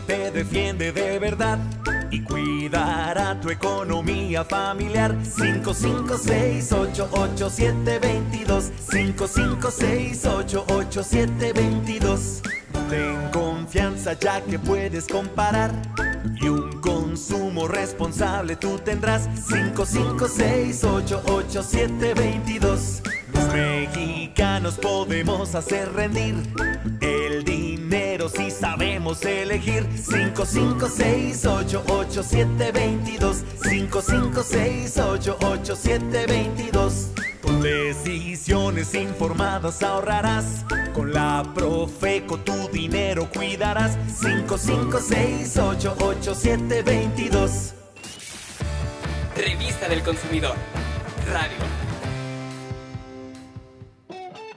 Te defiende de verdad y cuidará tu economía familiar. 55688722 55688722 Ten confianza ya que puedes comparar y un consumo responsable tú tendrás. 55688722 Los mexicanos podemos hacer rendir el dinero si sabemos elegir. 55688722 55688722 Con decisiones informadas ahorrarás. Con la Profeco tu dinero cuidarás. 55688722 Revista del Consumidor. Radio.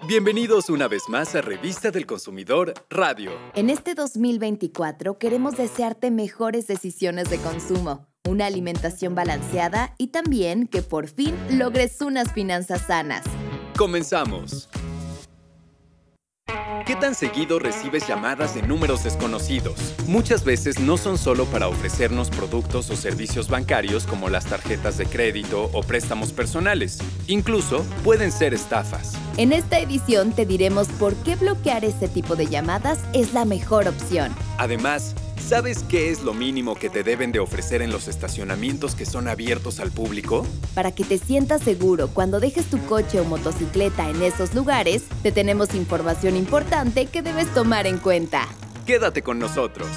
Bienvenidos una vez más a Revista del Consumidor Radio. En este 2024 queremos desearte mejores decisiones de consumo, una alimentación balanceada y también que por fin logres unas finanzas sanas. Comenzamos. ¿Qué tan seguido recibes llamadas de números desconocidos? Muchas veces no son solo para ofrecernos productos o servicios bancarios como las tarjetas de crédito o préstamos personales. Incluso pueden ser estafas. En esta edición te diremos por qué bloquear este tipo de llamadas es la mejor opción. Además, ¿sabes qué es lo mínimo que te deben de ofrecer en los estacionamientos que son abiertos al público? Para que te sientas seguro cuando dejes tu coche o motocicleta en esos lugares, te tenemos información importante que debes tomar en cuenta. Quédate con nosotros.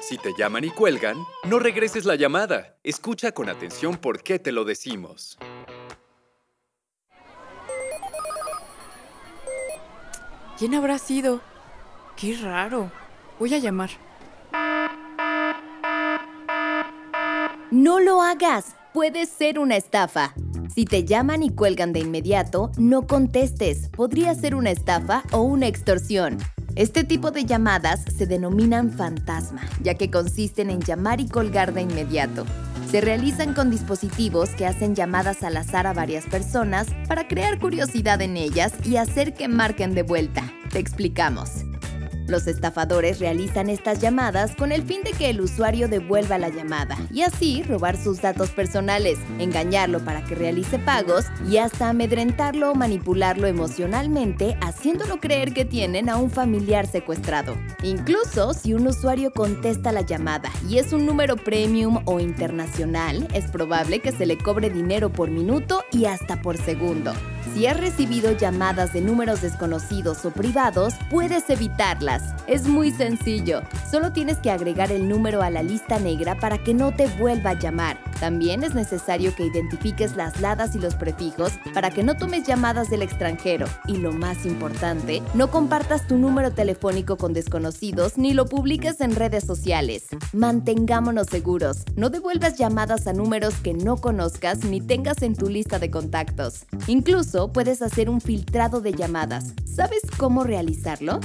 Si te llaman y cuelgan, no regreses la llamada. Escucha con atención por qué te lo decimos. ¿Quién habrá sido? Qué raro. Voy a llamar. No lo hagas, puede ser una estafa. Si te llaman y cuelgan de inmediato, no contestes. Podría ser una estafa o una extorsión. Este tipo de llamadas se denominan fantasma, ya que consisten en llamar y colgar de inmediato. Se realizan con dispositivos que hacen llamadas al azar a varias personas para crear curiosidad en ellas y hacer que marquen de vuelta. Te explicamos. Los estafadores realizan estas llamadas con el fin de que el usuario devuelva la llamada y así robar sus datos personales, engañarlo para que realice pagos y hasta amedrentarlo o manipularlo emocionalmente haciéndolo creer que tienen a un familiar secuestrado. Incluso si un usuario contesta la llamada y es un número premium o internacional, es probable que se le cobre dinero por minuto y hasta por segundo. Si has recibido llamadas de números desconocidos o privados, puedes evitarlas. Es muy sencillo. Solo tienes que agregar el número a la lista negra para que no te vuelva a llamar. También es necesario que identifiques las ladas y los prefijos para que no tomes llamadas del extranjero. Y lo más importante, no compartas tu número telefónico con desconocidos ni lo publiques en redes sociales. Mantengámonos seguros. No devuelvas llamadas a números que no conozcas ni tengas en tu lista de contactos. Incluso puedes hacer un filtrado de llamadas. ¿Sabes cómo realizarlo?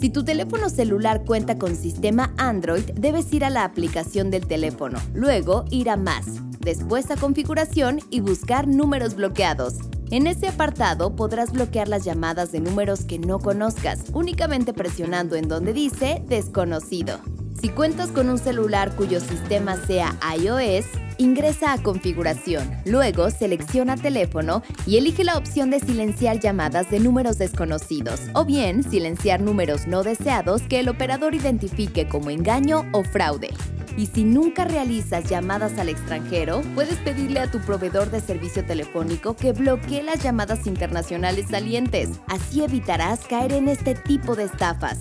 Si tu teléfono celular cuenta con sistema Android, debes ir a la aplicación del teléfono, luego ir a Más, después a Configuración y buscar números bloqueados. En ese apartado podrás bloquear las llamadas de números que no conozcas, únicamente presionando en donde dice Desconocido. Si cuentas con un celular cuyo sistema sea iOS, ingresa a Configuración, luego selecciona Teléfono y elige la opción de silenciar llamadas de números desconocidos o bien silenciar números no deseados que el operador identifique como engaño o fraude. Y si nunca realizas llamadas al extranjero, puedes pedirle a tu proveedor de servicio telefónico que bloquee las llamadas internacionales salientes. Así evitarás caer en este tipo de estafas.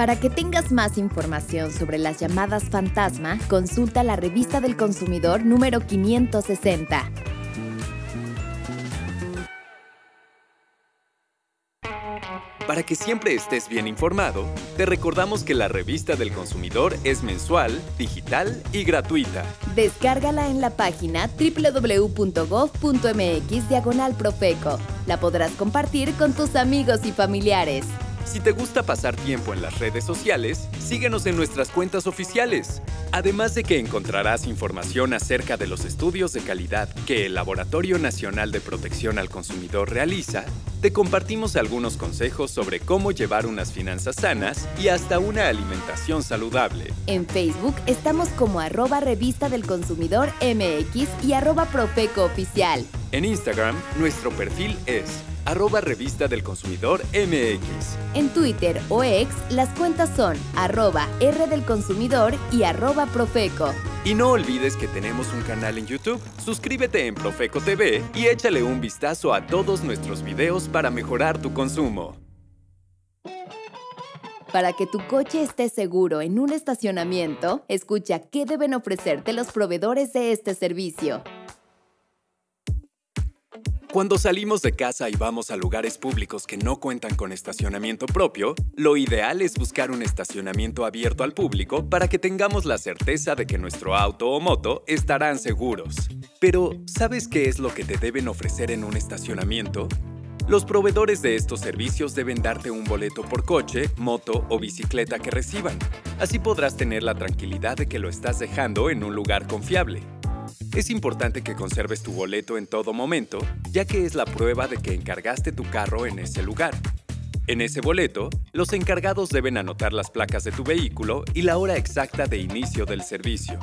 Para que tengas más información sobre las llamadas fantasma, consulta la revista del consumidor número 560. Para que siempre estés bien informado, te recordamos que la revista del consumidor es mensual, digital y gratuita. Descárgala en la página www.gov.mx diagonal Profeco. La podrás compartir con tus amigos y familiares. Si te gusta pasar tiempo en las redes sociales, síguenos en nuestras cuentas oficiales. Además de que encontrarás información acerca de los estudios de calidad que el Laboratorio Nacional de Protección al Consumidor realiza, te compartimos algunos consejos sobre cómo llevar unas finanzas sanas y hasta una alimentación saludable. En Facebook estamos como arroba revista del consumidor MX y arroba Profeco Oficial. En Instagram, nuestro perfil es arroba revista del consumidor MX. En Twitter o ex, las cuentas son arroba R del consumidor y arroba Profeco. Y no olvides que tenemos un canal en YouTube. Suscríbete en Profeco TV y échale un vistazo a todos nuestros videos para mejorar tu consumo. Para que tu coche esté seguro en un estacionamiento, escucha qué deben ofrecerte los proveedores de este servicio. Cuando salimos de casa y vamos a lugares públicos que no cuentan con estacionamiento propio, lo ideal es buscar un estacionamiento abierto al público para que tengamos la certeza de que nuestro auto o moto estarán seguros. Pero, ¿sabes qué es lo que te deben ofrecer en un estacionamiento? Los proveedores de estos servicios deben darte un boleto por coche, moto o bicicleta que reciban. Así podrás tener la tranquilidad de que lo estás dejando en un lugar confiable. Es importante que conserves tu boleto en todo momento, ya que es la prueba de que encargaste tu carro en ese lugar. En ese boleto, los encargados deben anotar las placas de tu vehículo y la hora exacta de inicio del servicio.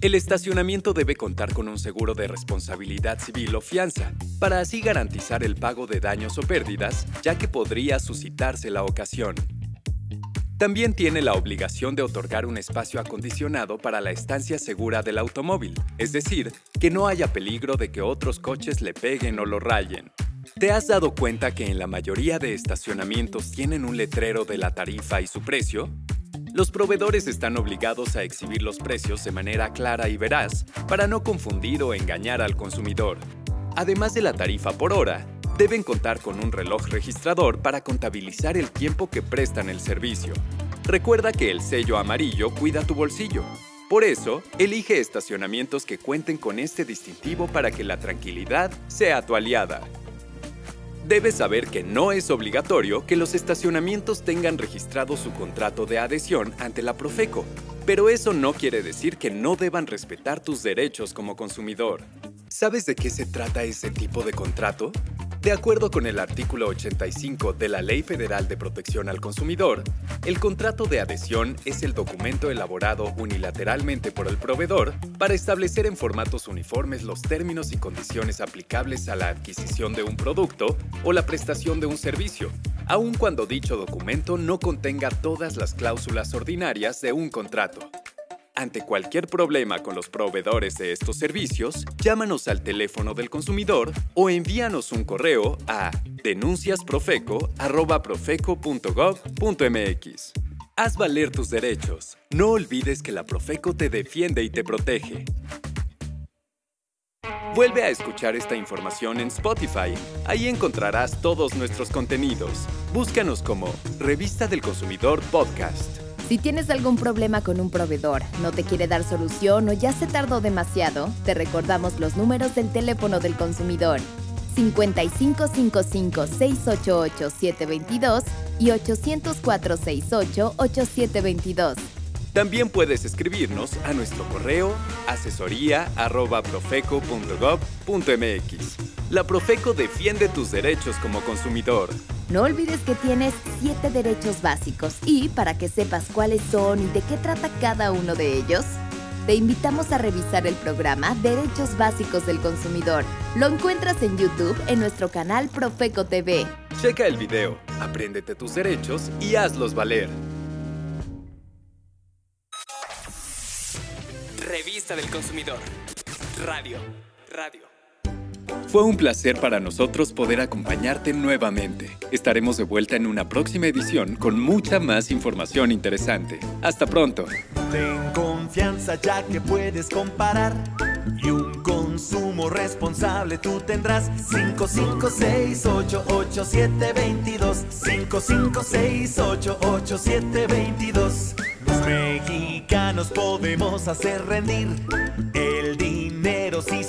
El estacionamiento debe contar con un seguro de responsabilidad civil o fianza, para así garantizar el pago de daños o pérdidas, ya que podría suscitarse la ocasión. También tiene la obligación de otorgar un espacio acondicionado para la estancia segura del automóvil, es decir, que no haya peligro de que otros coches le peguen o lo rayen. ¿Te has dado cuenta que en la mayoría de estacionamientos tienen un letrero de la tarifa y su precio? Los proveedores están obligados a exhibir los precios de manera clara y veraz para no confundir o engañar al consumidor. Además de la tarifa por hora, deben contar con un reloj registrador para contabilizar el tiempo que prestan el servicio. Recuerda que el sello amarillo cuida tu bolsillo. Por eso, elige estacionamientos que cuenten con este distintivo para que la tranquilidad sea tu aliada. Debes saber que no es obligatorio que los estacionamientos tengan registrado su contrato de adhesión ante la Profeco, pero eso no quiere decir que no deban respetar tus derechos como consumidor. ¿Sabes de qué se trata ese tipo de contrato? De acuerdo con el artículo 85 de la Ley Federal de Protección al Consumidor, el contrato de adhesión es el documento elaborado unilateralmente por el proveedor para establecer en formatos uniformes los términos y condiciones aplicables a la adquisición de un producto o la prestación de un servicio, aun cuando dicho documento no contenga todas las cláusulas ordinarias de un contrato. Ante cualquier problema con los proveedores de estos servicios, llámanos al teléfono del consumidor o envíanos un correo a denunciasprofeco.profeco.gov.mx. Haz valer tus derechos. No olvides que la Profeco te defiende y te protege. Vuelve a escuchar esta información en Spotify. Ahí encontrarás todos nuestros contenidos. Búscanos como Revista del Consumidor Podcast. Si tienes algún problema con un proveedor, no te quiere dar solución o ya se tardó demasiado, te recordamos los números del teléfono del consumidor 5555-688-722 y 804-68-8722. También puedes escribirnos a nuestro correo asesoría.profeco.gov.mx. La Profeco defiende tus derechos como consumidor. No olvides que tienes siete derechos básicos y para que sepas cuáles son y de qué trata cada uno de ellos, te invitamos a revisar el programa Derechos Básicos del Consumidor. Lo encuentras en YouTube en nuestro canal Profeco TV. Checa el video, apréndete tus derechos y hazlos valer. Revista del Consumidor. Radio. Radio. Fue un placer para nosotros poder acompañarte nuevamente. Estaremos de vuelta en una próxima edición con mucha más información interesante. Hasta pronto. Ten confianza ya que puedes comparar y un consumo responsable tú tendrás 55688722 55688722 Los mexicanos podemos hacer rendir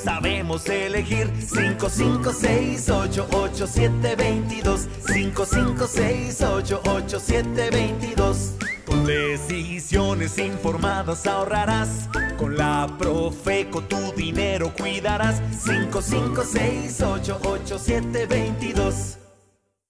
sabemos elegir. 5, 5, 6, 8, 8, 7, 22. 5, 5, 6, 8, 8, 7, 22. Con decisiones informadas ahorrarás. Con la Profeco tu dinero cuidarás. 5, 5, 6, 8, 8, 7, 22.